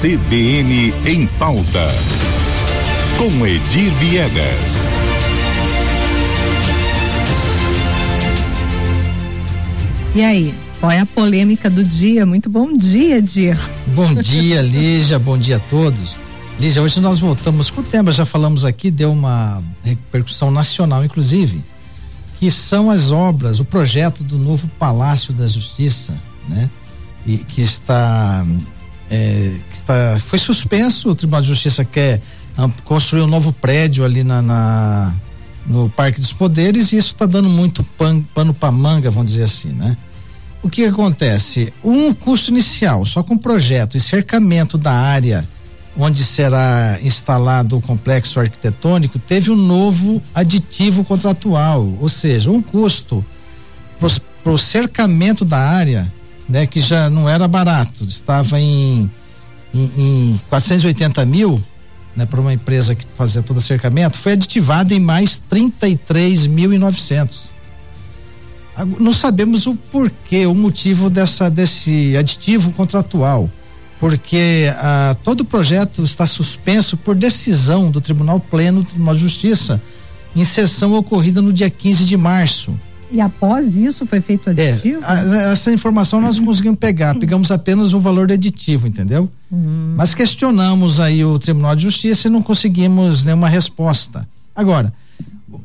CBN em pauta. Com Edir Viegas. E aí, qual é a polêmica do dia? Muito bom dia, Edir. Bom dia, Lígia. bom dia a todos. Lígia, hoje nós voltamos com o tema, já falamos aqui, deu uma repercussão nacional, inclusive, que são as obras, o projeto do novo Palácio da Justiça, né? E que está, é, que foi suspenso, o Tribunal de Justiça quer construir um novo prédio ali na, na no Parque dos Poderes e isso está dando muito pan, pano para manga, vamos dizer assim, né? O que acontece? Um custo inicial, só com projeto e cercamento da área onde será instalado o complexo arquitetônico, teve um novo aditivo contratual, ou seja, um custo para o cercamento da área, né, que já não era barato, estava em, em, em 480 mil, né, para uma empresa que fazia todo cercamento, foi aditivado em mais 33.900. Não sabemos o porquê, o motivo dessa desse aditivo contratual porque ah, todo o projeto está suspenso por decisão do Tribunal Pleno do Tribunal de Justiça, em sessão ocorrida no dia 15 de março. E após isso foi feito aditivo? É, essa informação nós não conseguimos pegar, pegamos apenas o valor do aditivo, entendeu? Uhum. Mas questionamos aí o Tribunal de Justiça e não conseguimos nenhuma resposta. Agora,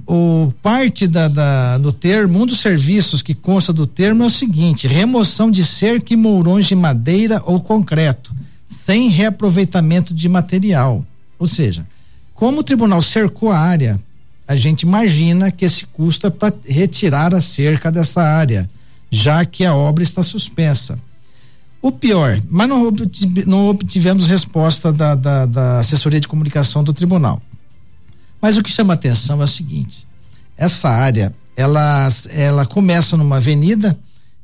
o parte da, da, do termo, um dos serviços que consta do termo é o seguinte: remoção de cerca e mourões de madeira ou concreto, sem reaproveitamento de material. Ou seja, como o tribunal cercou a área, a gente imagina que esse custo é para retirar a cerca dessa área, já que a obra está suspensa. O pior, mas não, não obtivemos resposta da, da, da assessoria de comunicação do tribunal. Mas o que chama atenção é o seguinte: essa área, ela, ela começa numa avenida,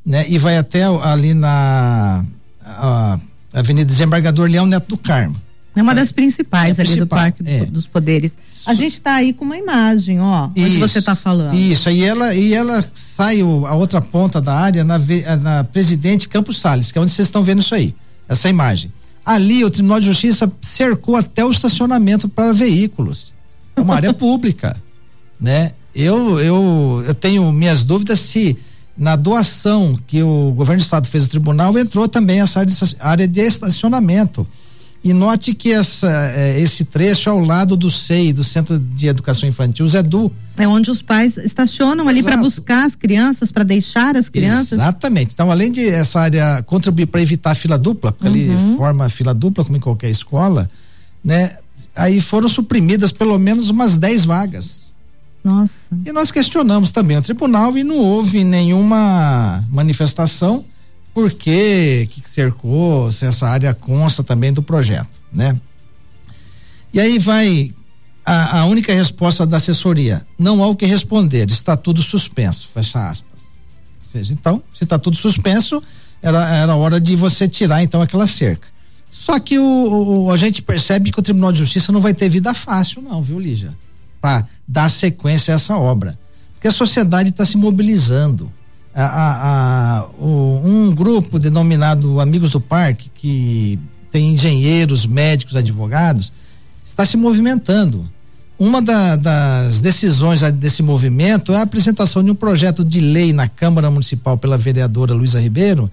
né, e vai até ali na a, Avenida Desembargador Leão Neto do Carmo. É uma das principais é ali principal, do Parque é. dos Poderes. A gente está aí com uma imagem, ó, isso, onde você está falando. Isso, e ela e ela sai o, a outra ponta da área na, na Presidente Campos Sales, que é onde vocês estão vendo isso aí, essa imagem. Ali o Tribunal de Justiça cercou até o estacionamento para veículos é uma área pública, né? Eu, eu, eu tenho minhas dúvidas se na doação que o governo do estado fez ao tribunal entrou também essa área de estacionamento. E note que essa, é, esse trecho é ao lado do SEI, do Centro de Educação Infantil, o ZEDU. É onde os pais estacionam ali para buscar as crianças, para deixar as crianças. Exatamente. Então, além de essa área contribuir para evitar fila dupla, porque uhum. ali forma fila dupla, como em qualquer escola, né? aí foram suprimidas pelo menos umas 10 vagas. Nossa. E nós questionamos também o tribunal e não houve nenhuma manifestação porque que cercou, se essa área consta também do projeto, né? E aí vai a, a, única resposta da assessoria: não há o que responder, está tudo suspenso, fecha aspas. Ou seja, então, se está tudo suspenso, era, era hora de você tirar então aquela cerca. Só que o, o, a gente percebe que o Tribunal de Justiça não vai ter vida fácil, não, viu, Lígia? Para dar sequência a essa obra. Porque a sociedade está se mobilizando. A, a, o, um grupo denominado Amigos do Parque, que tem engenheiros, médicos, advogados, está se movimentando. Uma da, das decisões desse movimento é a apresentação de um projeto de lei na Câmara Municipal pela vereadora Luísa Ribeiro,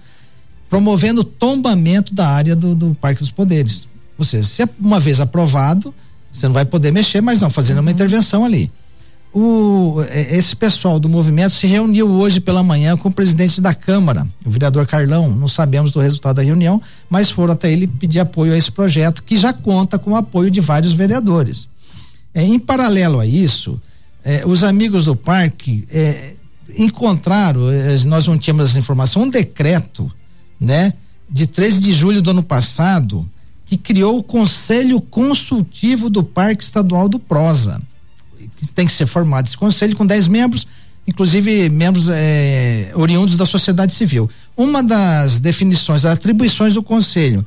promovendo o tombamento da área do, do Parque dos Poderes. Ou seja, se é uma vez aprovado, você não vai poder mexer, mas não, fazendo uma uhum. intervenção ali. O, é, esse pessoal do movimento se reuniu hoje pela manhã com o presidente da Câmara, o vereador Carlão. Não sabemos do resultado da reunião, mas foram até ele pedir apoio a esse projeto, que já conta com o apoio de vários vereadores. É, em paralelo a isso, é, os amigos do parque é, encontraram, é, nós não tínhamos essa informação, um decreto né, de 13 de julho do ano passado, que criou o Conselho Consultivo do Parque Estadual do Prosa. Que tem que ser formado esse conselho com 10 membros, inclusive membros eh, oriundos da sociedade civil. Uma das definições, das atribuições do conselho,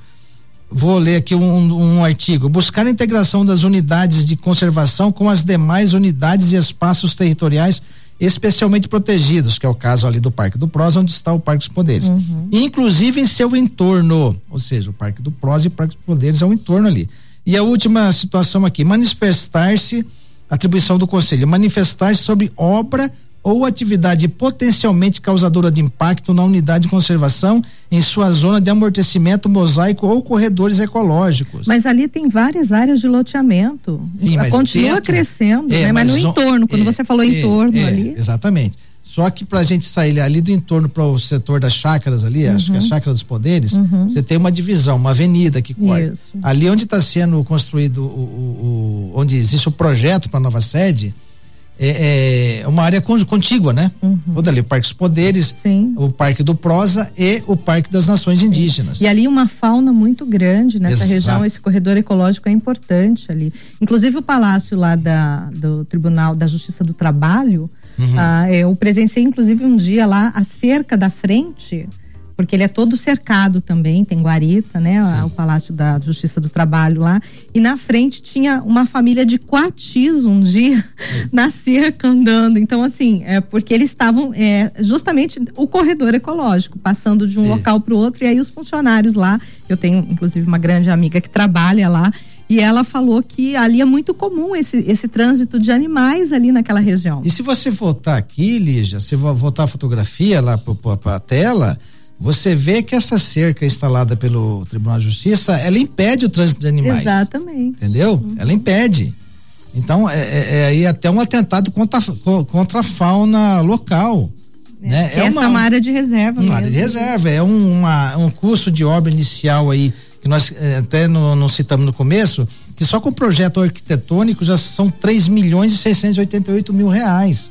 vou ler aqui um, um, artigo: buscar a integração das unidades de conservação com as demais unidades e espaços territoriais especialmente protegidos, que é o caso ali do Parque do Prós, onde está o Parque dos Poderes. Uhum. Inclusive em seu entorno, ou seja, o Parque do Prós e o Parque dos Poderes é o entorno ali. E a última situação aqui, manifestar-se, atribuição do conselho, manifestar-se sobre obra ou atividade potencialmente causadora de impacto na unidade de conservação em sua zona de amortecimento, mosaico ou corredores ecológicos. Mas ali tem várias áreas de loteamento. Sim, Continua dentro, crescendo, é, né? mas, mas, no entorno, quando é, você falou é, entorno é, ali. Exatamente. Só que para a gente sair ali do entorno para o setor das chácaras ali, uhum. acho que é a uhum. chácara dos poderes, uhum. você tem uma divisão, uma avenida que corta. Isso. Ali onde está sendo construído o, o, o, onde existe o projeto para a nova sede, é, é, uma área contígua, né? Uhum. Toda ali, o Parque dos Poderes, Sim. o Parque do Prosa e o Parque das Nações Sim. Indígenas. E ali uma fauna muito grande nessa Exato. região, esse corredor ecológico é importante ali. Inclusive o palácio lá da, do Tribunal da Justiça do Trabalho, uhum. ah, eu presenciei inclusive um dia lá, a cerca da frente porque ele é todo cercado também, tem guarita, né? Sim. O Palácio da Justiça do Trabalho lá. E na frente tinha uma família de coatis um dia na cerca andando. Então, assim, é porque eles estavam é, justamente o corredor ecológico, passando de um local para o outro, e aí os funcionários lá, eu tenho inclusive uma grande amiga que trabalha lá. E ela falou que ali é muito comum esse, esse trânsito de animais ali naquela região. E se você voltar aqui, Lígia, se voltar a fotografia lá para a tela, você vê que essa cerca instalada pelo Tribunal de Justiça, ela impede o trânsito de animais. Exatamente. Entendeu? Uhum. Ela impede. Então, é, é, é até um atentado contra, contra a fauna local. É, né? é uma, uma, área de reserva. Uma mesmo. área de reserva. É um, uma, um custo de obra inicial aí, que nós é, até não, não citamos no começo, que só com o projeto arquitetônico já são 3 milhões e 688 mil reais.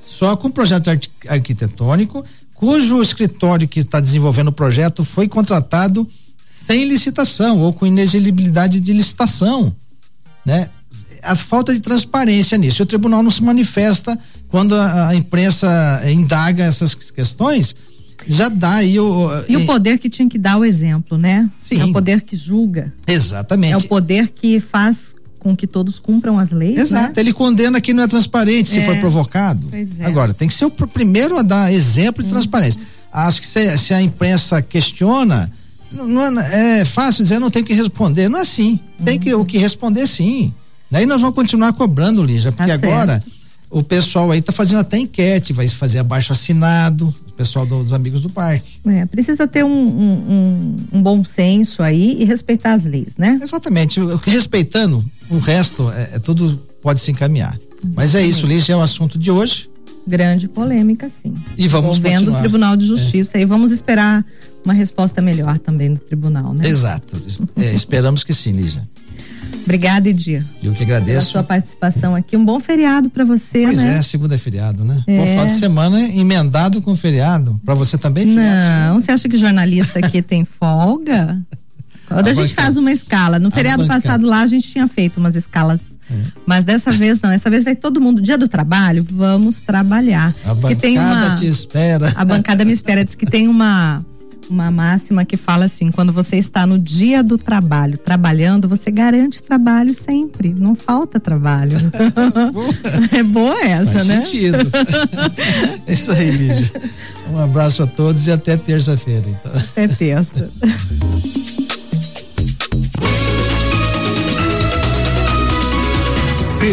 Só com o projeto arquitetônico cujo escritório que está desenvolvendo o projeto foi contratado sem licitação ou com inexigibilidade de licitação, né? A falta de transparência nisso. O tribunal não se manifesta quando a, a imprensa indaga essas questões, já dá aí o. E o poder que tinha que dar o exemplo, né? Sim. É o poder que julga. Exatamente. É o poder que faz com que todos cumpram as leis. Exato. Né? Ele condena que não é transparente se é. for provocado. É. Agora, tem que ser o primeiro a dar exemplo de uhum. transparência. Acho que se, se, a imprensa questiona, não, não é, é, fácil dizer não tem que responder. Não é assim. Tem que, o que responder sim. Daí nós vamos continuar cobrando, Lígia, porque tá agora o pessoal aí está fazendo até enquete, vai fazer abaixo assinado, pessoal dos amigos do parque. É, precisa ter um, um, um, bom senso aí e respeitar as leis, né? Exatamente. Respeitando, o resto é, é tudo pode se encaminhar. Exatamente. Mas é isso, Lígia, é o assunto de hoje. Grande polêmica, sim. E vamos Envolvendo continuar. o Tribunal de Justiça. É. E vamos esperar uma resposta melhor também do tribunal, né? Exato. É, esperamos que sim, Lígia. Obrigada, Edir. Eu que agradeço. Pela sua participação aqui. Um bom feriado para você, pois né? é, segunda é feriado, né? É. Bom final de semana emendado com feriado. Para você também, feriado? Não, você acha que jornalista aqui tem folga? Quando a, a gente faz uma escala. No feriado passado lá a gente tinha feito umas escalas é. Mas dessa vez não, essa vez vai todo mundo, dia do trabalho, vamos trabalhar. A diz bancada uma, te espera. A bancada me espera, diz que tem uma uma máxima que fala assim: quando você está no dia do trabalho, trabalhando, você garante trabalho sempre. Não falta trabalho. é boa essa, Faz né? sentido. é isso aí, Lígia. Um abraço a todos e até terça-feira. Então. Até terça.